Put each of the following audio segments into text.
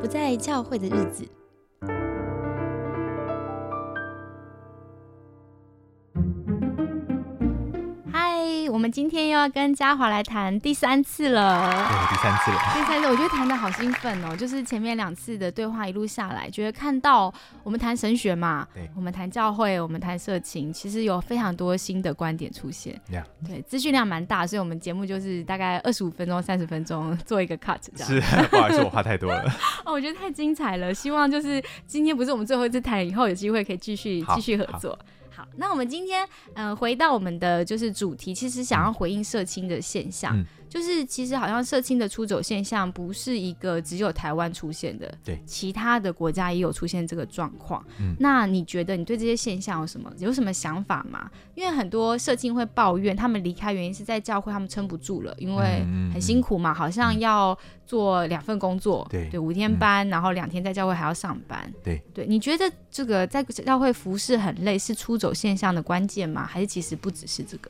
不在教会的日子。们今天又要跟嘉华来谈第三次了，对，第三次了。第三次，我觉得谈的好兴奋哦，就是前面两次的对话一路下来，觉得看到我们谈神学嘛，对，我们谈教会，我们谈色情，其实有非常多新的观点出现。对，资讯量蛮大，所以我们节目就是大概二十五分钟、三十分钟做一个 cut，这样。是，不好意思，我话太多了。哦，我觉得太精彩了，希望就是今天不是我们最后一次谈，以后有机会可以继续继续合作。好，那我们今天呃回到我们的就是主题，其实想要回应社青的现象。就是其实好像社青的出走现象不是一个只有台湾出现的，对，其他的国家也有出现这个状况。嗯，那你觉得你对这些现象有什么有什么想法吗？因为很多社青会抱怨，他们离开原因是在教会他们撑不住了，因为很辛苦嘛，好像要做两份工作，对对，五天班，然后两天在教会还要上班，对对。你觉得这个在教会服侍很累，是出走现象的关键吗？还是其实不只是这个？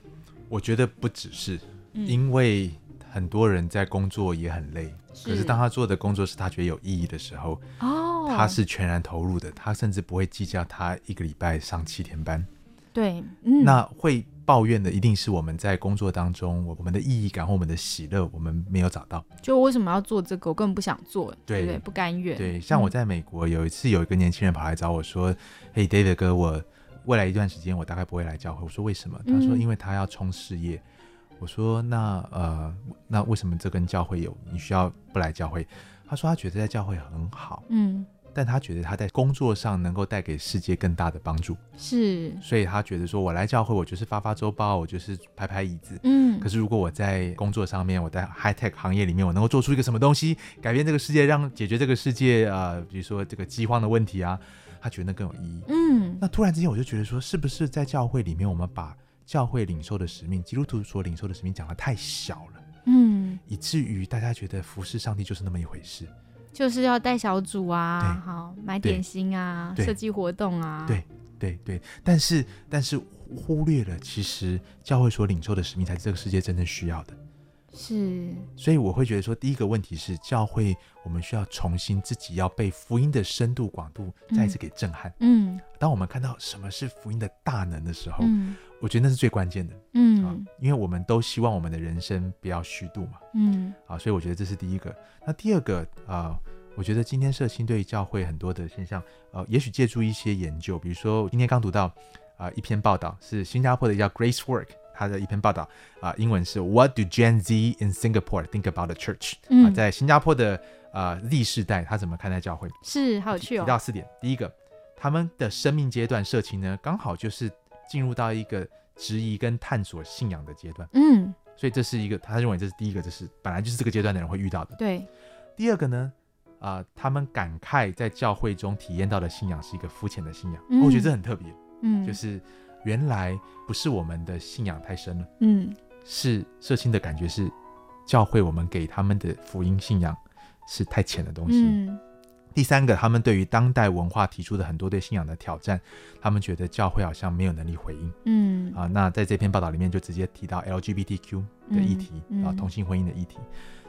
我觉得不只是，因为。很多人在工作也很累，可是当他做的工作是他觉得有意义的时候，哦，他是全然投入的，他甚至不会计较他一个礼拜上七天班。对，嗯那会抱怨的一定是我们在工作当中，我们的意义感或我们的喜乐，我们没有找到。就为什么要做这个？我根本不想做，对对？不甘愿。对，像我在美国有一次，有一个年轻人跑来找我说：“嘿，David 哥，我未来一段时间我大概不会来教会。”我说：“为什么？”他说：“因为他要冲事业。”我说那呃，那为什么这跟教会有？你需要不来教会？他说他觉得在教会很好，嗯，但他觉得他在工作上能够带给世界更大的帮助，是，所以他觉得说我来教会，我就是发发周报，我就是拍拍椅子，嗯，可是如果我在工作上面，我在 high tech 行业里面，我能够做出一个什么东西，改变这个世界，让解决这个世界呃，比如说这个饥荒的问题啊，他觉得那更有意义，嗯，那突然之间我就觉得说，是不是在教会里面，我们把教会领受的使命，基督徒所领受的使命讲的太小了，嗯，以至于大家觉得服侍上帝就是那么一回事，就是要带小组啊，好买点心啊，设计活动啊，对对对，但是但是忽略了，其实教会所领受的使命才是这个世界真正需要的。是，所以我会觉得说，第一个问题是教会，我们需要重新自己要被福音的深度广度再一次给震撼。嗯，当我们看到什么是福音的大能的时候，嗯，我觉得那是最关键的。嗯，啊因为我们都希望我们的人生不要虚度嘛。嗯，啊，所以我觉得这是第一个。那第二个啊，我觉得今天社青对教会很多的现象，呃，也许借助一些研究，比如说今天刚读到啊一篇报道，是新加坡的叫 Grace Work。他的一篇报道啊，英文是 What do Gen Z in Singapore think about the church？啊，在新加坡的呃 Z 世代，他怎么看待教会？是，好有趣哦。提到四点，第一个，他们的生命阶段社青呢，刚好就是进入到一个质疑跟探索信仰的阶段。嗯，所以这是一个，他认为这是第一个，这是本来就是这个阶段的人会遇到的。对。第二个呢，啊，他们感慨在教会中体验到的信仰是一个肤浅的信仰。我觉得这很特别。嗯，就是。原来不是我们的信仰太深了，嗯，是社青的感觉是教会我们给他们的福音信仰是太浅的东西。嗯，第三个，他们对于当代文化提出的很多对信仰的挑战，他们觉得教会好像没有能力回应。嗯，啊，那在这篇报道里面就直接提到 LGBTQ 的议题啊，同性婚姻的议题。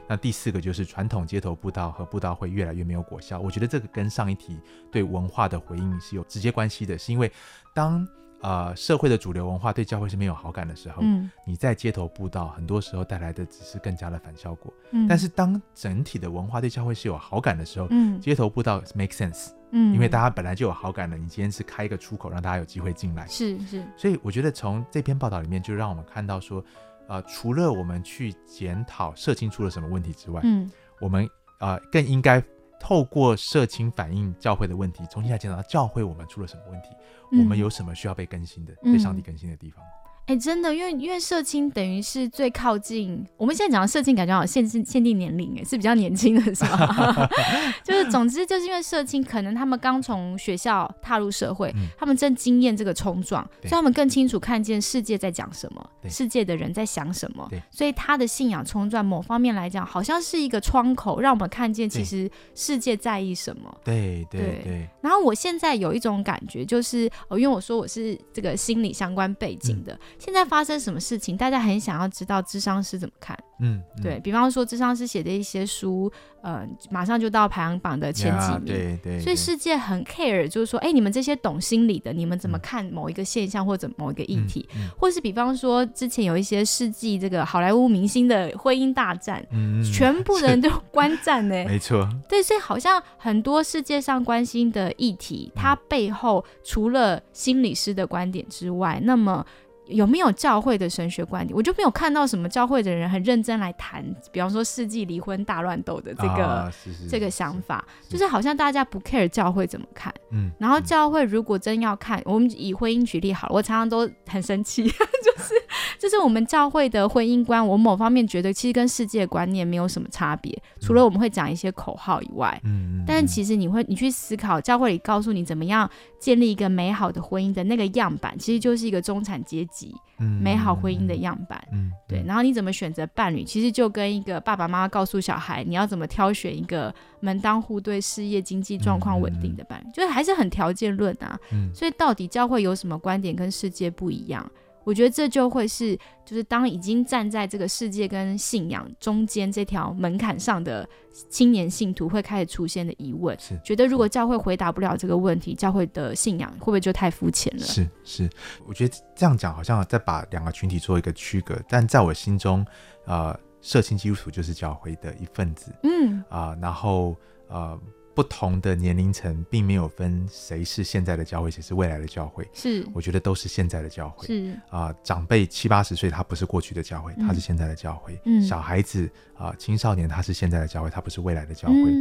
那第四个就是传统街头布道和布道会越来越没有果效。我觉得这个跟上一题对文化的回应是有直接关系的，是因为当呃，社会的主流文化对教会是没有好感的时候，嗯，你在街头布道，很多时候带来的只是更加的反效果。嗯，但是当整体的文化对教会是有好感的时候，嗯，街头布道 make sense，嗯，因为大家本来就有好感了，你今天是开一个出口，让大家有机会进来，是是。所以我觉得从这篇报道里面，就让我们看到说，呃，除了我们去检讨社青出了什么问题之外，嗯，我们啊更应该透过社情反映教会的问题，重新来检讨教会我们出了什么问题。我们有什么需要被更新的、被上帝更新的地方？哎，真的，因为因为社青等于是最靠近我们现在讲的社青，感觉好像限制限定年龄，哎，是比较年轻的，是吧？就是总之就是因为社青可能他们刚从学校踏入社会，他们正经验这个冲撞，所以他们更清楚看见世界在讲什么，世界的人在想什么，所以他的信仰冲撞某方面来讲，好像是一个窗口，让我们看见其实世界在意什么。对对对。然后我现在有一种感觉，就是哦，因为我说我是这个心理相关背景的。现在发生什么事情，大家很想要知道智商师怎么看，嗯，对比方说智商师写的一些书，呃，马上就到排行榜的前几名，对对。所以世界很 care，就是说，哎，你们这些懂心理的，你们怎么看某一个现象或者某一个议题，或是比方说之前有一些世纪这个好莱坞明星的婚姻大战，全部人都观战呢？没错。对，所以好像很多世界上关心的议题，它背后除了心理师的观点之外，那么。有没有教会的神学观点？我就没有看到什么教会的人很认真来谈，比方说世纪离婚大乱斗的这个这个想法，就是好像大家不 care 教会怎么看。嗯，然后教会如果真要看，我们以婚姻举例好了，我常常都很生气，就是就是我们教会的婚姻观，我某方面觉得其实跟世界观念没有什么差别，除了我们会讲一些口号以外，嗯，但是其实你会你去思考，教会里告诉你怎么样建立一个美好的婚姻的那个样板，其实就是一个中产阶级。美好婚姻的样板，嗯，对，然后你怎么选择伴侣，其实就跟一个爸爸妈妈告诉小孩你要怎么挑选一个门当户对、事业经济状况稳定的伴侣，就是还是很条件论啊。嗯，所以到底教会有什么观点跟世界不一样？我觉得这就会是，就是当已经站在这个世界跟信仰中间这条门槛上的青年信徒会开始出现的疑问，是觉得如果教会回答不了这个问题，教会的信仰会不会就太肤浅了？是是，我觉得这样讲好像在把两个群体做一个区隔，但在我心中，呃，社青基督徒就是教会的一份子，嗯啊，然后呃。不同的年龄层，并没有分谁是现在的教会，谁是未来的教会。是，我觉得都是现在的教会。是啊，长辈七八十岁，他不是过去的教会，他是现在的教会。嗯，小孩子啊，青少年，他是现在的教会，他不是未来的教会。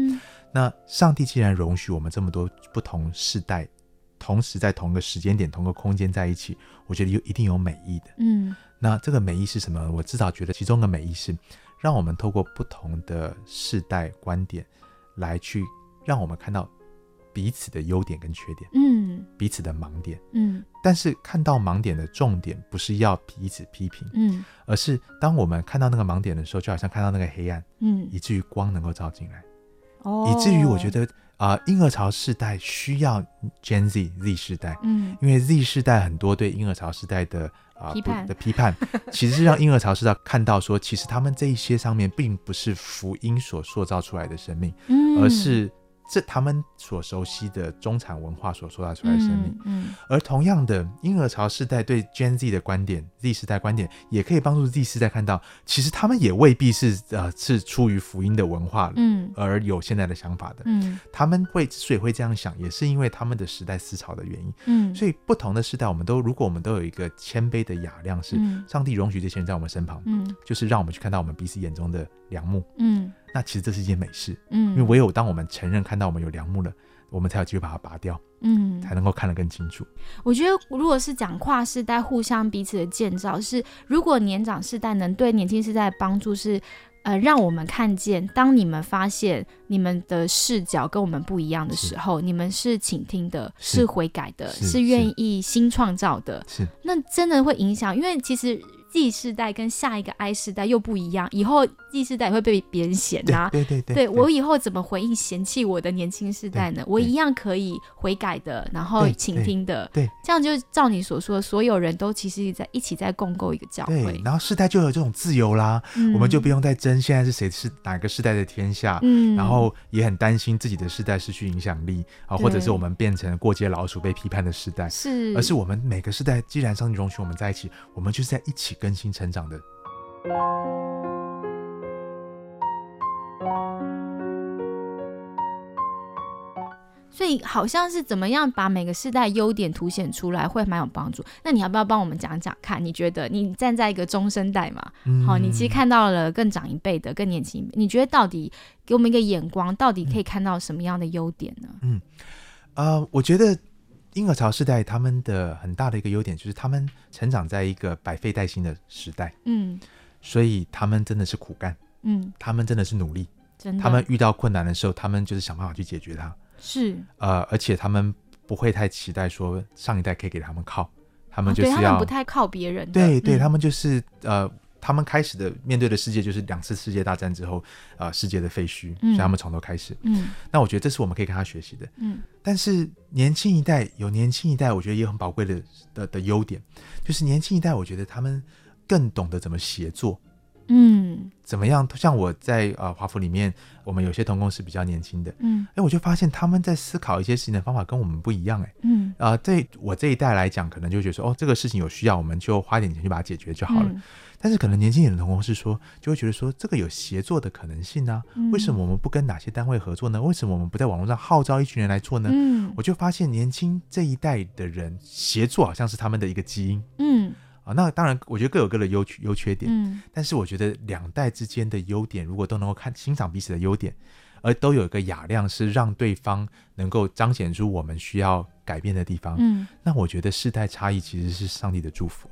那上帝既然容许我们这么多不同世代，同时在同一个时间点、同个空间在一起，我觉得有一定有美意的。嗯，那这个美意是什么？我至少觉得其中的美意是，让我们透过不同的世代观点来去。让我们看到彼此的优点跟缺点，嗯，彼此的盲点，嗯，但是看到盲点的重点不是要彼此批评，嗯，而是当我们看到那个盲点的时候，就好像看到那个黑暗，嗯，以至于光能够照进来，哦，以至于我觉得啊，婴儿潮世代需要 Gen Z Z 世代，嗯，因为 Z 世代很多对婴儿潮世代的啊的批判，其实是让婴儿潮世代看到说，其实他们这一些上面并不是福音所塑造出来的生命，嗯，而是。这他们所熟悉的中产文化所塑造出来的生命，嗯，而同样的婴儿潮世代对 Gen Z 的观点，Z 世代观点也可以帮助 Z 世代看到，其实他们也未必是呃是出于福音的文化，嗯，而有现在的想法的，嗯，他们会之所以会这样想，也是因为他们的时代思潮的原因，嗯，所以不同的时代，我们都如果我们都有一个谦卑的雅量，是上帝容许这些人在我们身旁，嗯，就是让我们去看到我们彼此眼中的良木，嗯。那其实这是一件美事，嗯，因为唯有当我们承认看到我们有良木了，我们才有机会把它拔掉，嗯，才能够看得更清楚。我觉得如果是讲跨世代互相彼此的建造，是如果年长世代能对年轻世代帮助，是呃让我们看见，当你们发现你们的视角跟我们不一样的时候，你们是倾听的，是悔改的，是愿意新创造的，是那真的会影响，因为其实。Z 世代跟下一个 I 世代又不一样，以后 Z 世代也会被别人嫌呐。对对对，对我以后怎么回应嫌弃我的年轻世代呢？我一样可以悔改的，然后倾听的。对，这样就照你所说，所有人都其实在一起在共构一个教会。然后世代就有这种自由啦，我们就不用再争现在是谁是哪个世代的天下。嗯，然后也很担心自己的世代失去影响力啊，或者是我们变成过街老鼠被批判的时代。是，而是我们每个世代既然上帝容许我们在一起，我们就是在一起。更新成长的，所以好像是怎么样把每个世代优点凸显出来，会蛮有帮助。那你要不要帮我们讲讲看？你觉得你站在一个中生代嘛？好，你其实看到了更长一辈的、更年轻，你觉得到底给我们一个眼光，到底可以看到什么样的优点呢？嗯，呃，我觉得。婴儿潮世代他们的很大的一个优点就是他们成长在一个百废待兴的时代，嗯，所以他们真的是苦干，嗯，他们真的是努力，真的，他们遇到困难的时候，他们就是想办法去解决它，是，呃，而且他们不会太期待说上一代可以给他们靠，他们就是要不太靠别人，对，对他们就是呃。他们开始的面对的世界就是两次世界大战之后，呃，世界的废墟，所以他们从头开始。嗯，那我觉得这是我们可以跟他学习的。嗯，但是年轻一代有年轻一代，我觉得也很宝贵的的的优点，就是年轻一代，我觉得他们更懂得怎么协作。嗯，怎么样？像我在呃华府里面，我们有些同工是比较年轻的，嗯，哎，我就发现他们在思考一些事情的方法跟我们不一样，哎，嗯，啊，对我这一代来讲，可能就觉得说，哦，这个事情有需要，我们就花点钱去把它解决就好了。但是可能年轻点的同工是说，就会觉得说，这个有协作的可能性啊，为什么我们不跟哪些单位合作呢？为什么我们不在网络上号召一群人来做呢？嗯，我就发现年轻这一代的人协作好像是他们的一个基因，嗯。啊，那当然，我觉得各有各的优优缺点。嗯，但是我觉得两代之间的优点，如果都能够看欣赏彼此的优点，而都有一个雅量，是让对方能够彰显出我们需要改变的地方。嗯，那我觉得世代差异其实是上帝的祝福。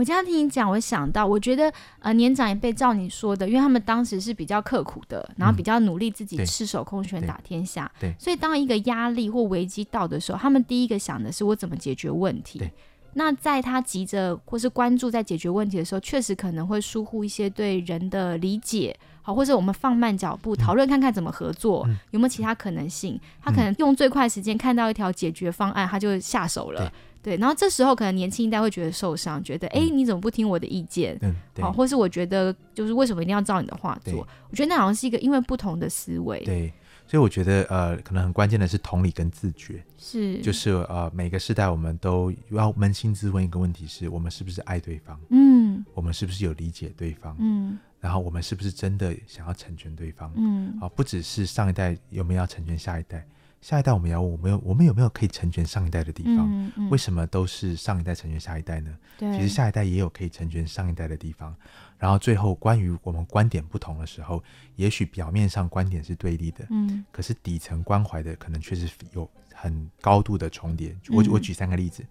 我这样听你讲，我想到，我觉得呃，年长一辈照你说的，因为他们当时是比较刻苦的，然后比较努力，自己赤手空拳打天下。对，所以当一个压力或危机到的时候，他们第一个想的是我怎么解决问题。对。那在他急着或是关注在解决问题的时候，确实可能会疏忽一些对人的理解，好，或者我们放慢脚步讨论看看怎么合作，有没有其他可能性？他可能用最快时间看到一条解决方案，他就下手了。对，然后这时候可能年轻一代会觉得受伤，觉得哎，你怎么不听我的意见？嗯好，或是我觉得就是为什么一定要照你的话做？我觉得那好像是一个因为不同的思维。对。所以我觉得，呃，可能很关键的是同理跟自觉，是，就是呃，每个时代我们都要扪心自问一个问题：是我们是不是爱对方？嗯，我们是不是有理解对方？嗯，然后我们是不是真的想要成全对方？嗯，啊，不只是上一代有没有要成全下一代。下一代我们要问，我们有我们有没有可以成全上一代的地方？为什么都是上一代成全下一代呢？其实下一代也有可以成全上一代的地方。然后最后，关于我们观点不同的时候，也许表面上观点是对立的，嗯，可是底层关怀的可能确实有很高度的重叠。我我举三个例子，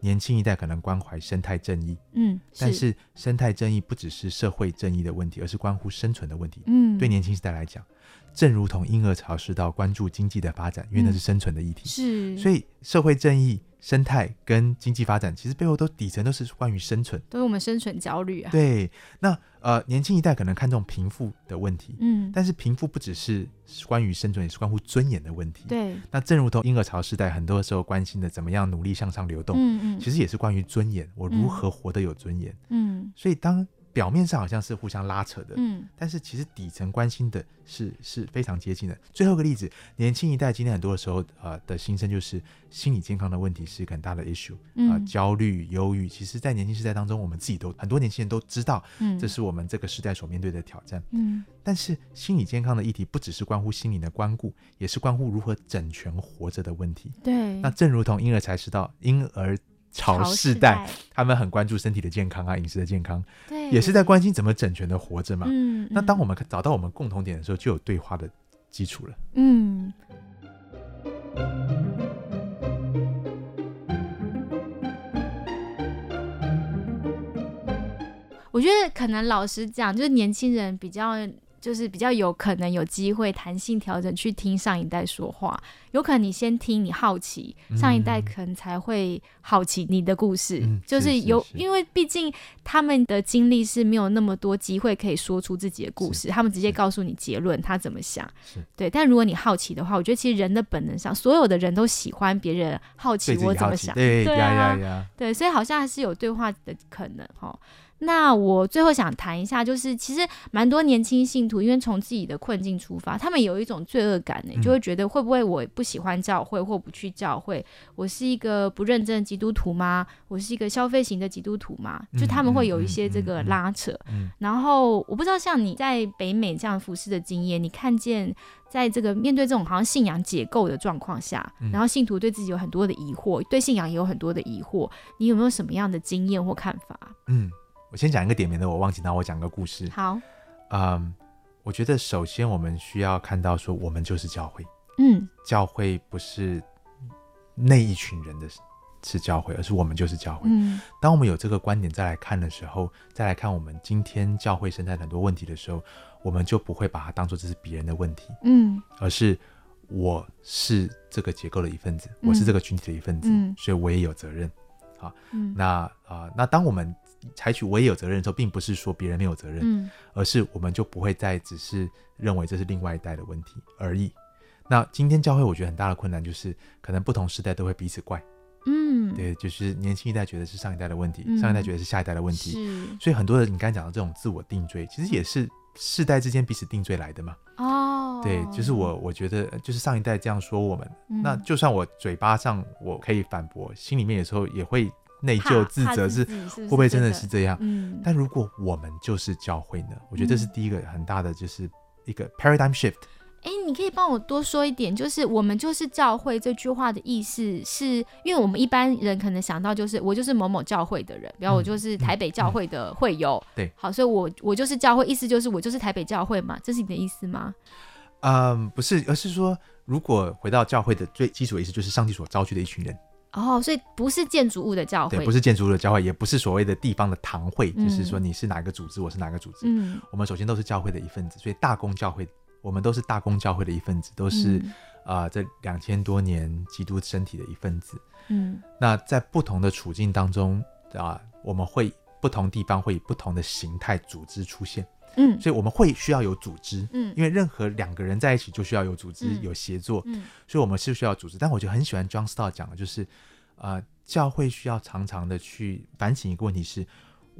年轻一代可能关怀生态正义，嗯，但是生态正义不只是社会正义的问题，而是关乎生存的问题。嗯，对年轻时代来讲。正如同婴儿潮时到关注经济的发展，因为那是生存的议题。是，所以社会正义、生态跟经济发展，其实背后都底层都是关于生存，都是我们生存焦虑啊。对，那呃，年轻一代可能看重贫富的问题，嗯，但是贫富不只是关于生存，也是关乎尊严的问题。对，那正如同婴儿潮时代，很多时候关心的怎么样努力向上流动，嗯嗯，其实也是关于尊严，我如何活得有尊严。嗯，所以当。表面上好像是互相拉扯的，嗯，但是其实底层关心的是是非常接近的。最后一个例子，年轻一代今天很多的时候，呃，的心声就是心理健康的问题是一个很大的 issue，啊，焦虑、忧郁，其实，在年轻时代当中，我们自己都很多年轻人都知道，嗯，这是我们这个时代所面对的挑战，嗯，但是心理健康的议题不只是关乎心理的关顾，也是关乎如何整全活着的问题。对，那正如同婴儿才知道婴儿。潮世代，他们很关注身体的健康啊，饮食的健康，对，也是在关心怎么整全的活着嘛。嗯，那当我们找到我们共同点的时候，就有对话的基础了。嗯，我觉得可能老实讲，就是年轻人比较。就是比较有可能有机会弹性调整去听上一代说话，有可能你先听，你好奇，上一代可能才会好奇你的故事。就是有，因为毕竟他们的经历是没有那么多机会可以说出自己的故事，他们直接告诉你结论，他怎么想。对。但如果你好奇的话，我觉得其实人的本能上，所有的人都喜欢别人好奇我怎么想。对啊，对，所以好像还是有对话的可能哈。那我最后想谈一下，就是其实蛮多年轻信徒，因为从自己的困境出发，他们有一种罪恶感呢，就会觉得会不会我不喜欢教会或不去教会，我是一个不认真的基督徒吗？我是一个消费型的基督徒吗？就他们会有一些这个拉扯。然后我不知道像你在北美这样服侍的经验，你看见在这个面对这种好像信仰解构的状况下，然后信徒对自己有很多的疑惑，对信仰也有很多的疑惑，你有没有什么样的经验或看法？嗯。我先讲一个点，名的我忘记。然后我讲个故事。好，嗯，我觉得首先我们需要看到说，我们就是教会。嗯，教会不是那一群人的，是教会，而是我们就是教会。嗯，当我们有这个观点再来看的时候，再来看我们今天教会生态很多问题的时候，我们就不会把它当做这是别人的问题。嗯，而是我是这个结构的一份子，我是这个群体的一份子，所以我也有责任。好，那啊，那当我们采取我也有责任的时候，并不是说别人没有责任，嗯，而是我们就不会再只是认为这是另外一代的问题而已。那今天教会我觉得很大的困难就是，可能不同时代都会彼此怪，嗯，对，就是年轻一代觉得是上一代的问题，上一代觉得是下一代的问题，是。所以很多的你刚才讲的这种自我定罪，其实也是世代之间彼此定罪来的嘛。哦，对，就是我我觉得就是上一代这样说我们，那就算我嘴巴上我可以反驳，心里面有时候也会内疚自责，是会不会真的是这样？嗯。但如果我们就是教会呢？我觉得这是第一个很大的，就是一个 paradigm shift。哎，你可以帮我多说一点，就是我们就是教会这句话的意思，是因为我们一般人可能想到就是我就是某某教会的人，比如我就是台北教会的会友，对，好，所以我我就是教会，意思就是我就是台北教会嘛，这是你的意思吗？嗯，不是，而是说如果回到教会的最基础的意思，就是上帝所招聚的一群人。哦，所以不是建筑物的教会，对，不是建筑物的教会，也不是所谓的地方的堂会，就是说你是哪个组织，我是哪个组织，嗯，我们首先都是教会的一份子，所以大公教会。我们都是大公教会的一份子，都是啊，这两千多年基督身体的一份子。嗯，那在不同的处境当中啊，我们会不同地方会以不同的形态组织出现。嗯，所以我们会需要有组织。嗯，因为任何两个人在一起就需要有组织、有协作。嗯，所以我们是需要组织。但我就很喜欢 John Stott 讲的，就是呃，教会需要常常的去反省一个问题是。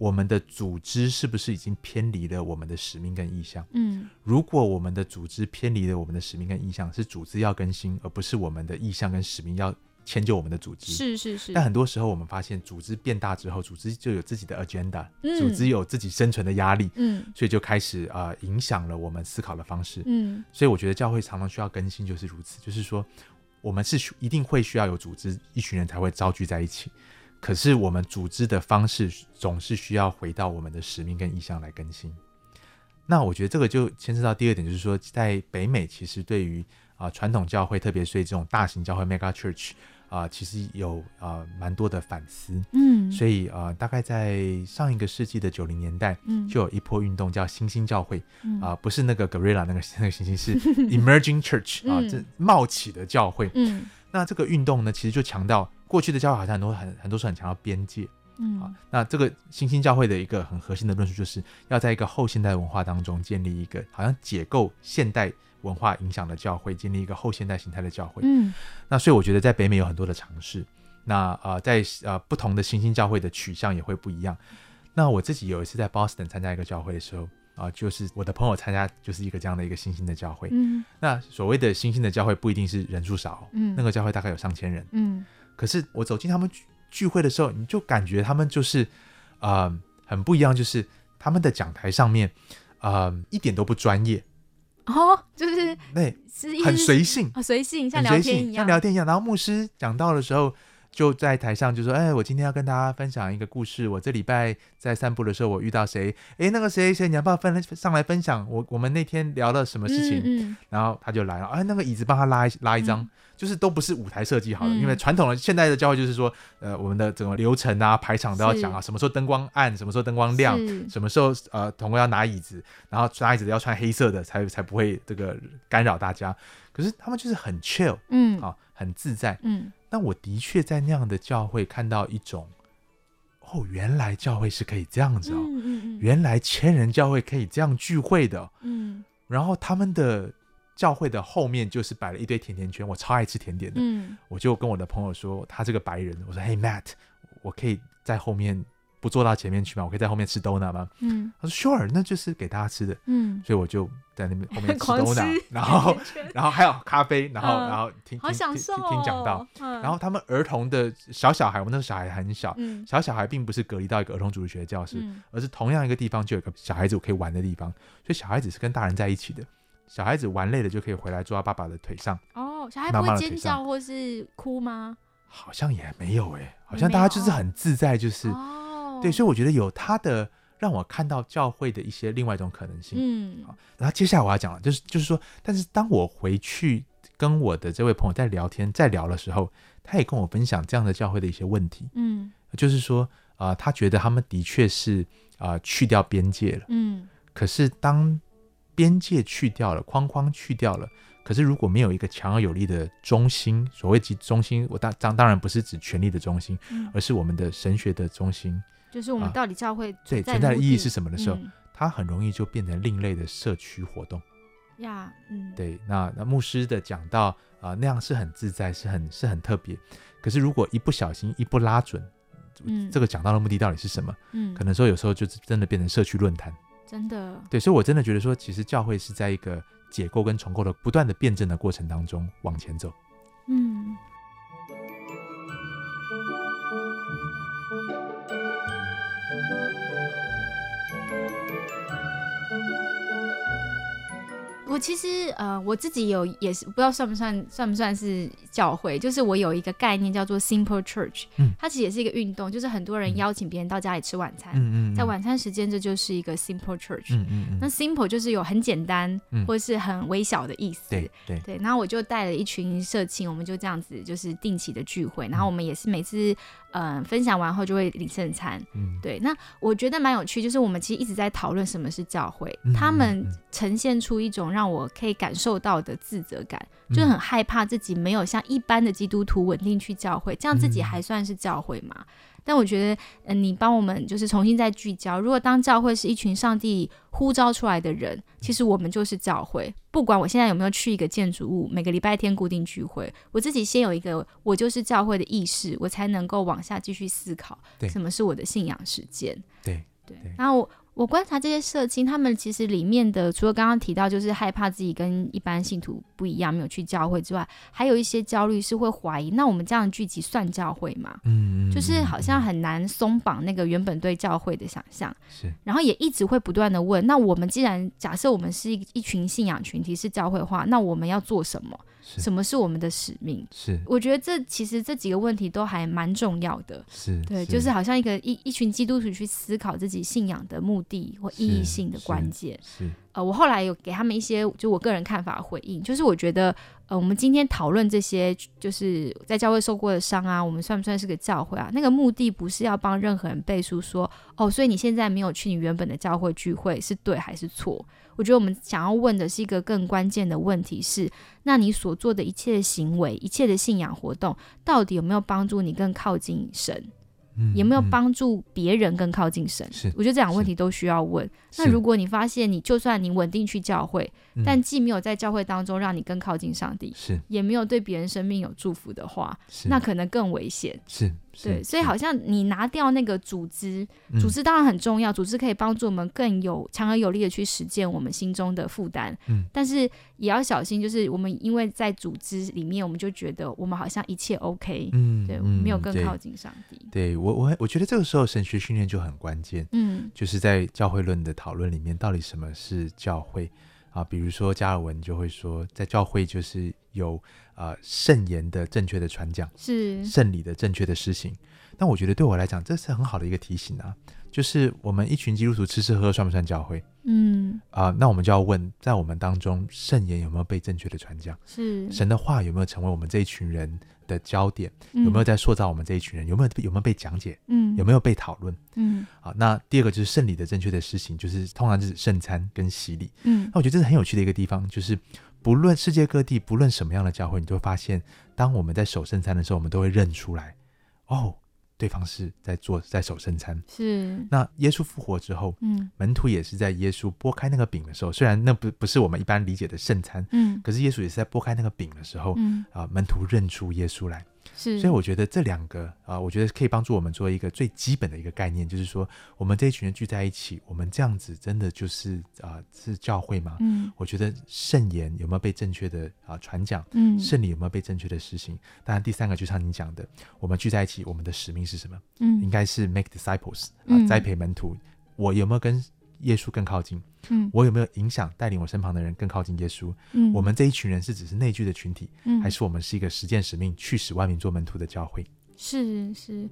我们的组织是不是已经偏离了我们的使命跟意向？嗯，如果我们的组织偏离了我们的使命跟意向，是组织要更新，而不是我们的意向跟使命要迁就我们的组织。是是是。但很多时候我们发现，组织变大之后，组织就有自己的 agenda，组织有自己生存的压力，嗯，所以就开始啊影响了我们思考的方式。嗯，所以我觉得教会常常需要更新，就是如此，就是说我们是一定会需要有组织，一群人才会招聚在一起。可是我们组织的方式总是需要回到我们的使命跟意向来更新。那我觉得这个就牵涉到第二点，就是说在北美其实对于啊传统教会，特别是这种大型教会 （mega church） 啊，其实有啊蛮多的反思。嗯，所以啊大概在上一个世纪的九零年代，嗯，就有一波运动叫新兴教会。啊，不是那个 gorilla 那个 那个星星，是 emerging church 啊，这冒起的教会。嗯，那这个运动呢，其实就强调。过去的教会好像很多很很多是很强调边界，嗯啊，那这个新兴教会的一个很核心的论述，就是要在一个后现代文化当中建立一个好像解构现代文化影响的教会，建立一个后现代形态的教会。嗯，那所以我觉得在北美有很多的尝试，那呃在呃不同的新兴教会的取向也会不一样。那我自己有一次在 Boston 参加一个教会的时候。啊，就是我的朋友参加，就是一个这样的一个新兴的教会。嗯，那所谓的新兴的教会不一定是人数少，嗯，那个教会大概有上千人，嗯。可是我走进他们聚聚会的时候，你就感觉他们就是，呃，很不一样，就是他们的讲台上面，呃，一点都不专业。哦，就是对，很随性，随性，像聊天一样，像聊天一样。然后牧师讲到的时候。就在台上就说：“哎，我今天要跟大家分享一个故事。我这礼拜在散步的时候，我遇到谁？哎，那个谁谁，你要不要分上来分享？我我们那天聊了什么事情？然后他就来了。哎，那个椅子帮他拉一拉一张，就是都不是舞台设计好的，因为传统的现代的教会就是说，呃，我们的整个流程啊、排场都要讲啊，什么时候灯光暗，什么时候灯光亮，什么时候呃，同工要拿椅子，然后拿椅子要穿黑色的，才才不会这个干扰大家。可是他们就是很 chill，嗯，啊，很自在，嗯。”但我的确在那样的教会看到一种，哦，原来教会是可以这样子哦，原来千人教会可以这样聚会的，嗯，然后他们的教会的后面就是摆了一堆甜甜圈，我超爱吃甜点的，嗯，我就跟我的朋友说，他这个白人，我说，嘿，Matt，我可以在后面。不坐到前面去吗？我可以在后面吃 donut 吗？嗯，他说 sure，那就是给大家吃的。嗯，所以我就在那边后面吃 donut，然后然后还有咖啡，然后然后听听讲到，然后他们儿童的小小孩，我们那个小孩很小，小小孩并不是隔离到一个儿童主日学的教室，而是同样一个地方就有个小孩子我可以玩的地方，所以小孩子是跟大人在一起的，小孩子玩累了就可以回来坐到爸爸的腿上。哦，小孩不会尖叫或是哭吗？好像也没有哎，好像大家就是很自在，就是。对，所以我觉得有他的让我看到教会的一些另外一种可能性。嗯，好，然后接下来我要讲了，就是就是说，但是当我回去跟我的这位朋友在聊天、在聊的时候，他也跟我分享这样的教会的一些问题。嗯，就是说啊，他觉得他们的确是啊去掉边界了。嗯，可是当边界去掉了，框框去掉了，可是如果没有一个强而有力的中心，所谓集中心，我当当当然不是指权力的中心，而是我们的神学的中心。就是我们到底教会对存在的意义是什么的时候，它很容易就变成另类的社区活动呀。嗯，对，那那牧师的讲到啊，那样是很自在，是很是很特别。可是如果一不小心一不拉准，嗯，这个讲到的目的到底是什么？嗯，可能说有时候就真的变成社区论坛。真的。对，所以我真的觉得说，其实教会是在一个解构跟重构的不断的辩证的过程当中往前走。我其实呃，我自己有也是不知道算不算算不算是教会，就是我有一个概念叫做 Simple Church，嗯，它其实也是一个运动，就是很多人邀请别人到家里吃晚餐，嗯嗯，在晚餐时间这就是一个 Simple Church，那 Simple 就是有很简单或者是很微小的意思，对对。对，然后我就带了一群社青，我们就这样子就是定期的聚会，然后我们也是每次。嗯，分享完后就会领圣餐。嗯，对。那我觉得蛮有趣，就是我们其实一直在讨论什么是教会。他们呈现出一种让我可以感受到的自责感，就是很害怕自己没有像一般的基督徒稳定去教会，这样自己还算是教会吗？但我觉得，嗯，你帮我们就是重新再聚焦。如果当教会是一群上帝呼召出来的人，其实我们就是教会。不管我现在有没有去一个建筑物，每个礼拜天固定聚会，我自己先有一个我就是教会的意识，我才能够往下继续思考，什么是我的信仰实践。对对，然后。我观察这些社青，他们其实里面的除了刚刚提到，就是害怕自己跟一般信徒不一样，没有去教会之外，还有一些焦虑是会怀疑，那我们这样的聚集算教会吗？嗯，就是好像很难松绑那个原本对教会的想象。是，然后也一直会不断的问，那我们既然假设我们是一一群信仰群体是教会化，那我们要做什么？什么是我们的使命？是，我觉得这其实这几个问题都还蛮重要的。是对，就是好像一个一一群基督徒去思考自己信仰的目的或意义性的关键。是，呃，我后来有给他们一些就我个人看法回应，就是我觉得。呃，我们今天讨论这些，就是在教会受过的伤啊，我们算不算是个教会啊？那个目的不是要帮任何人背书说，哦，所以你现在没有去你原本的教会聚会是对还是错？我觉得我们想要问的是一个更关键的问题是，那你所做的一切行为、一切的信仰活动，到底有没有帮助你更靠近神？有没有帮助别人更靠近神？是，我觉得这两个问题都需要问。那如果你发现你就算你稳定去教会，但既没有在教会当中让你更靠近上帝，是，也没有对别人生命有祝福的话，那可能更危险。是。对，所以好像你拿掉那个组织，组织当然很重要，组织可以帮助我们更有强而有力的去实践我们心中的负担。嗯，但是也要小心，就是我们因为在组织里面，我们就觉得我们好像一切 OK，嗯，对，没有更靠近上帝。对我，我我觉得这个时候神学训练就很关键。嗯，就是在教会论的讨论里面，到底什么是教会啊？比如说加尔文就会说，在教会就是有。呃，圣言的正确的传讲是圣礼的正确的施行，那我觉得对我来讲，这是很好的一个提醒啊。就是我们一群基督徒吃吃喝喝算不算教会？嗯啊，那我们就要问，在我们当中，圣言有没有被正确的传讲？是神的话有没有成为我们这一群人的焦点？有没有在塑造我们这一群人？有没有有没有被讲解？嗯，有没有被讨论？嗯，好，那第二个就是圣礼的正确的施行，就是通常就是圣餐跟洗礼。嗯，那我觉得这是很有趣的一个地方，就是。不论世界各地，不论什么样的教会，你就会发现，当我们在守圣餐的时候，我们都会认出来，哦，对方是在做在守圣餐。是。那耶稣复活之后，嗯，门徒也是在耶稣拨开那个饼的时候，虽然那不不是我们一般理解的圣餐，嗯，可是耶稣也是在拨开那个饼的时候，嗯啊，门徒认出耶稣来。是，所以我觉得这两个啊，我觉得可以帮助我们做一个最基本的一个概念，就是说，我们这一群人聚在一起，我们这样子真的就是啊，是教会吗？嗯，我觉得圣言有没有被正确的啊传讲？嗯，圣礼有没有被正确的实行？当然，第三个就像你讲的，我们聚在一起，我们的使命是什么？嗯，应该是 make disciples 啊，栽培门徒。我有没有跟？耶稣更靠近，嗯，我有没有影响带领我身旁的人更靠近耶稣？嗯，我们这一群人是只是内聚的群体，嗯，还是我们是一个实践使命、去使万民做门徒的教会？是是。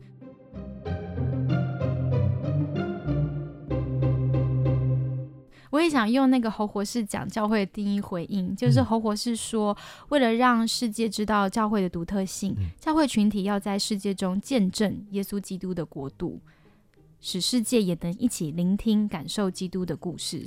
我也想用那个侯博士讲教会的定义回应，就是侯博士说，为了让世界知道教会的独特性，教会群体要在世界中见证耶稣基督的国度。使世界也能一起聆听、感受基督的故事。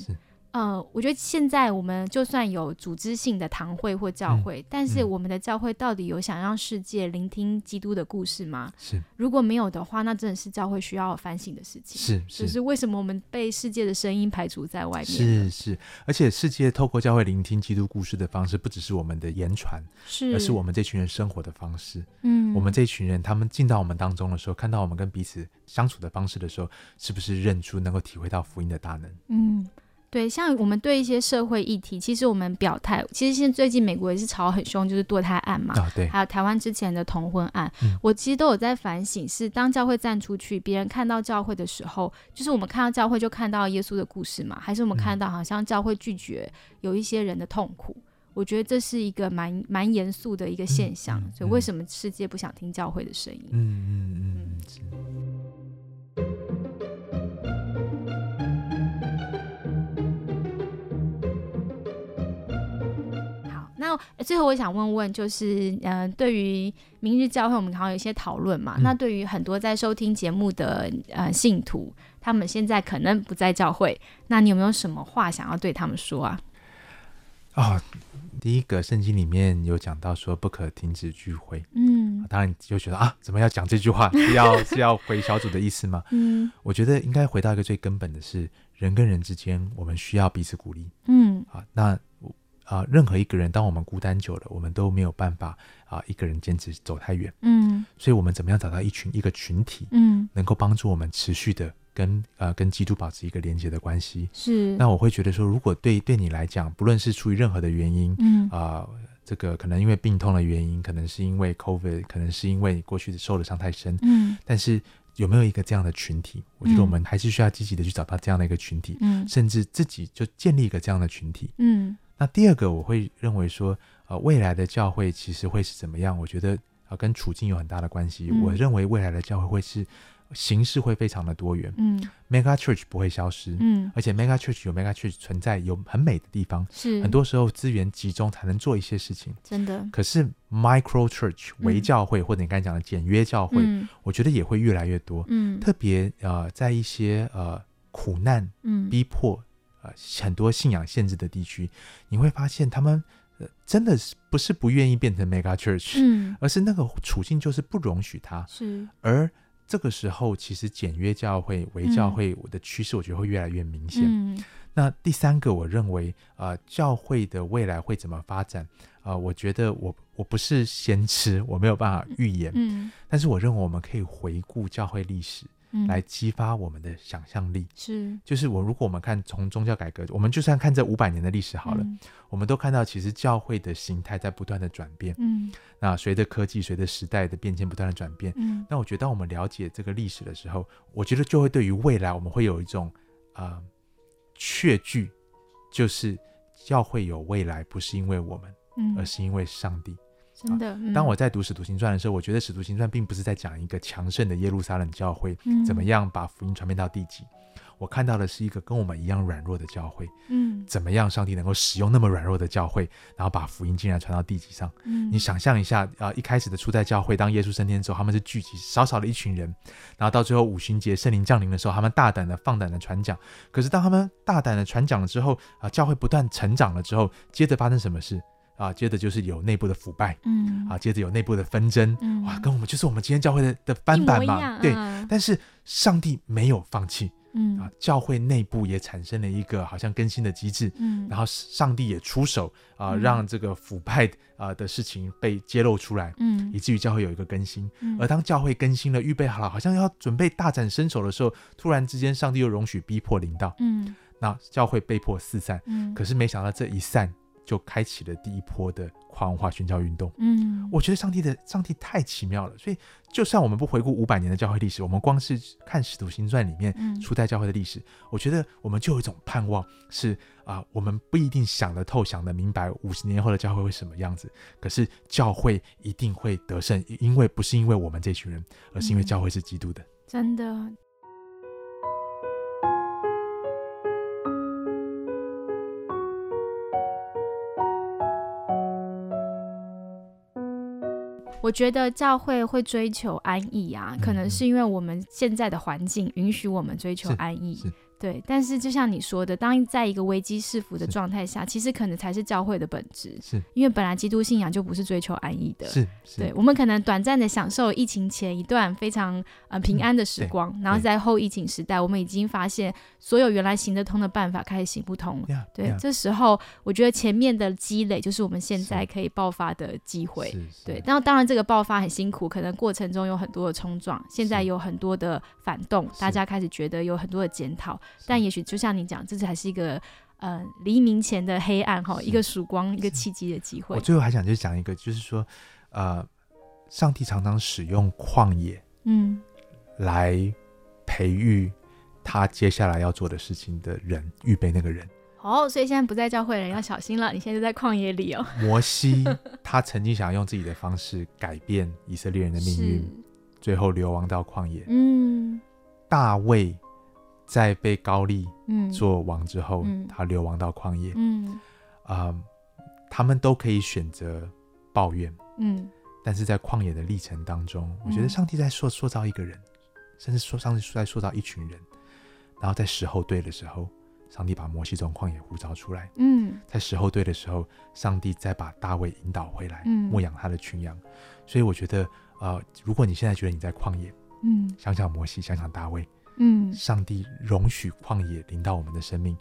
呃，我觉得现在我们就算有组织性的堂会或教会，但是我们的教会到底有想让世界聆听基督的故事吗？是，如果没有的话，那真的是教会需要反省的事情。是，就是为什么我们被世界的声音排除在外面？是是，而且世界透过教会聆听基督故事的方式，不只是我们的言传，是，而是我们这群人生活的方式。嗯，我们这群人他们进到我们当中的时候，看到我们跟彼此相处的方式的时候，是不是认出能够体会到福音的大能？嗯。对，像我们对一些社会议题，其实我们表态，其实现在最近美国也是吵很凶，就是堕胎案嘛，啊对，还有台湾之前的同婚案，我其实都有在反省，是当教会站出去，别人看到教会的时候，就是我们看到教会就看到耶稣的故事嘛，还是我们看到好像教会拒绝有一些人的痛苦？我觉得这是一个蛮蛮严肃的一个现象，所以为什么世界不想听教会的声音？嗯嗯嗯。那最后我想问问，就是嗯，对于明日教会，我们好像有一些讨论嘛。那对于很多在收听节目的呃信徒，他们现在可能不在教会，那你有没有什么话想要对他们说啊？啊，第一个圣经里面有讲到说不可停止聚会，嗯，当然就觉得啊，怎么要讲这句话？是要是要回小组的意思吗？嗯，我觉得应该回到一个最根本的是，人跟人之间，我们需要彼此鼓励。嗯，啊，那。啊，任何一个人，当我们孤单久了，我们都没有办法啊，一个人坚持走太远。嗯，所以，我们怎么样找到一群一个群体，嗯，能够帮助我们持续的跟呃跟基督保持一个连接的关系？是。那我会觉得说，如果对对你来讲，不论是出于任何的原因，嗯啊，这个可能因为病痛的原因，可能是因为 COVID，可能是因为你过去的受的伤太深，嗯，但是有没有一个这样的群体？我觉得我们还是需要积极的去找到这样的一个群体，嗯，甚至自己就建立一个这样的群体，嗯。那第二个，我会认为说，呃，未来的教会其实会是怎么样？我觉得啊，跟处境有很大的关系。我认为未来的教会会是形式会非常的多元。嗯，Mega Church 不会消失。嗯，而且 Mega Church 有 Mega Church 存在有很美的地方。是，很多时候资源集中才能做一些事情。真的。可是 Micro Church 微教会或者你刚才讲的简约教会，我觉得也会越来越多。嗯，特别呃，在一些呃苦难、嗯逼迫。呃，很多信仰限制的地区，你会发现他们呃，真的是不是不愿意变成 mega church，嗯，而是那个处境就是不容许他。是，而这个时候，其实简约教会、微教会我的趋势，我觉得会越来越明显。嗯，那第三个，我认为呃，教会的未来会怎么发展？啊，我觉得我我不是先知，我没有办法预言。嗯，但是我认为我们可以回顾教会历史。来激发我们的想象力，是，就是我如果我们看从宗教改革，我们就算看这五百年的历史好了，我们都看到其实教会的形态在不断的转变，嗯，那随着科技、随着时代的变迁不断的转变，嗯，那我觉得当我们了解这个历史的时候，我觉得就会对于未来我们会有一种啊确据，就是教会有未来不是因为我们，嗯，而是因为上帝。真的，当我在读《使徒行传》的时候，我觉得《使徒行传》并不是在讲一个强盛的耶路撒冷教会怎么样把福音传遍到地极，我看到的是一个跟我们一样软弱的教会，嗯，怎么样上帝能够使用那么软弱的教会，然后把福音竟然传到地极上？嗯，你想象一下，啊，一开始的初代教会，当耶稣升天之后，他们是聚集少少的一群人，然后到最后五旬节圣灵降临的时候，他们大胆的放胆的传讲。可是当他们大胆的传讲了之后，啊，教会不断成长了之后，接着发生什么事？啊，接着就是有内部的腐败，嗯，啊，接着有内部的纷争，嗯，哇，跟我们就是我们今天教会的的翻版嘛，对，但是上帝没有放弃，嗯，啊，教会内部也产生了一个好像更新的机制，嗯，然后上帝也出手啊，让这个腐败啊的事情被揭露出来，嗯，以至于教会有一个更新，而当教会更新了，预备好了，好像要准备大展身手的时候，突然之间上帝又容许逼迫临到，嗯，那教会被迫四散，嗯，可是没想到这一散。就开启了第一波的跨文化宣教运动。嗯，我觉得上帝的上帝太奇妙了。所以，就算我们不回顾五百年的教会历史，我们光是看《使徒行传》里面初代教会的历史，我觉得我们就有一种盼望，是啊，我们不一定想得透、想得明白五十年后的教会会什么样子，可是教会一定会得胜，因为不是因为我们这群人，而是因为教会是基督的。真的。我觉得教会会追求安逸啊，可能是因为我们现在的环境允许我们追求安逸。对，但是就像你说的，当在一个危机四伏的状态下，其实可能才是教会的本质。是，因为本来基督信仰就不是追求安逸的。是，对，我们可能短暂的享受疫情前一段非常呃平安的时光，然后在后疫情时代，我们已经发现所有原来行得通的办法开始行不通了。对，这时候我觉得前面的积累就是我们现在可以爆发的机会。对，然后当然这个爆发很辛苦，可能过程中有很多的冲撞，现在有很多的反动，大家开始觉得有很多的检讨。但也许就像你讲，这才是一个呃黎明前的黑暗哈，一个曙光，一个契机的机会。我最后还想就讲一个，就是说，呃，上帝常常使用旷野，嗯，来培育他接下来要做的事情的人，预备那个人。哦，所以现在不在教会人要小心了，你现在就在旷野里哦。摩西他曾经想要用自己的方式改变以色列人的命运，最后流亡到旷野。嗯，大卫。在被高丽做王之后，他流亡到旷野。嗯，啊，他们都可以选择抱怨。嗯，但是在旷野的历程当中，我觉得上帝在塑塑造一个人，甚至说上帝在塑造一群人。然后在时候对的时候，上帝把摩西从旷野呼召出来。嗯，在时候对的时候，上帝再把大卫引导回来，牧养他的群羊。所以我觉得，呃，如果你现在觉得你在旷野，嗯，想想摩西，想想大卫。嗯，上帝容许旷野临到我们的生命，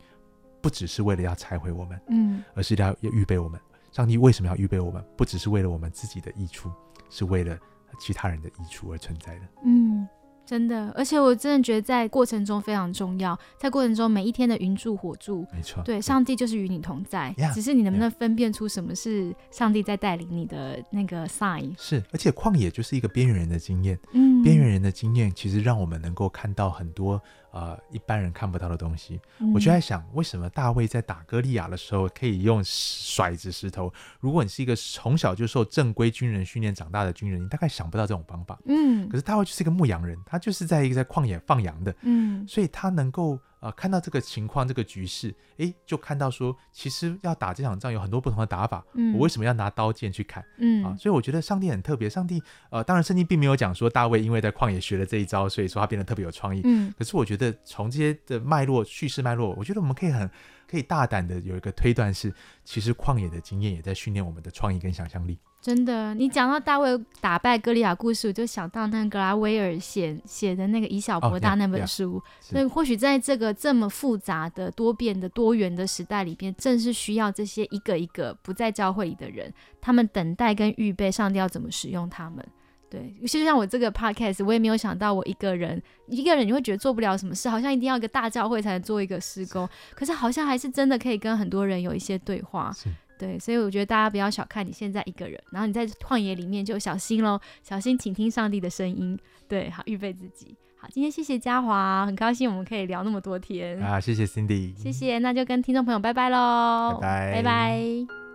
不只是为了要拆毁我们，嗯，而是要要预备我们。上帝为什么要预备我们？不只是为了我们自己的益处，是为了其他人的益处而存在的。嗯。真的，而且我真的觉得在过程中非常重要，在过程中每一天的云柱火柱，没错，对，上帝就是与你同在，只是你能不能分辨出什么是上帝在带领你的那个 sign？是，而且旷野就是一个边缘人的经验，嗯，边缘人的经验其实让我们能够看到很多。呃，一般人看不到的东西，我就在想，为什么大卫在打歌利亚的时候可以用甩子石头？如果你是一个从小就受正规军人训练长大的军人，你大概想不到这种方法。嗯，可是大卫就是一个牧羊人，他就是在一个在旷野放羊的，嗯，所以他能够。呃，看到这个情况，这个局势，哎，就看到说，其实要打这场仗有很多不同的打法。嗯，我为什么要拿刀剑去砍？嗯啊，所以我觉得上帝很特别。上帝，呃，当然圣经并没有讲说大卫因为在旷野学了这一招，所以说他变得特别有创意。嗯，可是我觉得从这些的脉络、叙事脉络，我觉得我们可以很可以大胆的有一个推断是，其实旷野的经验也在训练我们的创意跟想象力。真的，你讲到大卫打败歌利亚故事，我就想到那格拉威尔写写的那个以小博大那本书。所以或许在这个这么复杂的、多变的、多元的时代里边，正是需要这些一个一个不在教会里的人，他们等待跟预备上帝要怎么使用他们。对，尤其就像我这个 podcast，我也没有想到我一个人，一个人你会觉得做不了什么事，好像一定要一个大教会才能做一个施工。可是好像还是真的可以跟很多人有一些对话。对，所以我觉得大家不要小看你现在一个人，然后你在旷野里面就小心喽，小心倾听上帝的声音。对，好，预备自己。好，今天谢谢嘉华，很高兴我们可以聊那么多天啊，谢谢 Cindy，谢谢，那就跟听众朋友拜拜喽，拜拜，拜拜。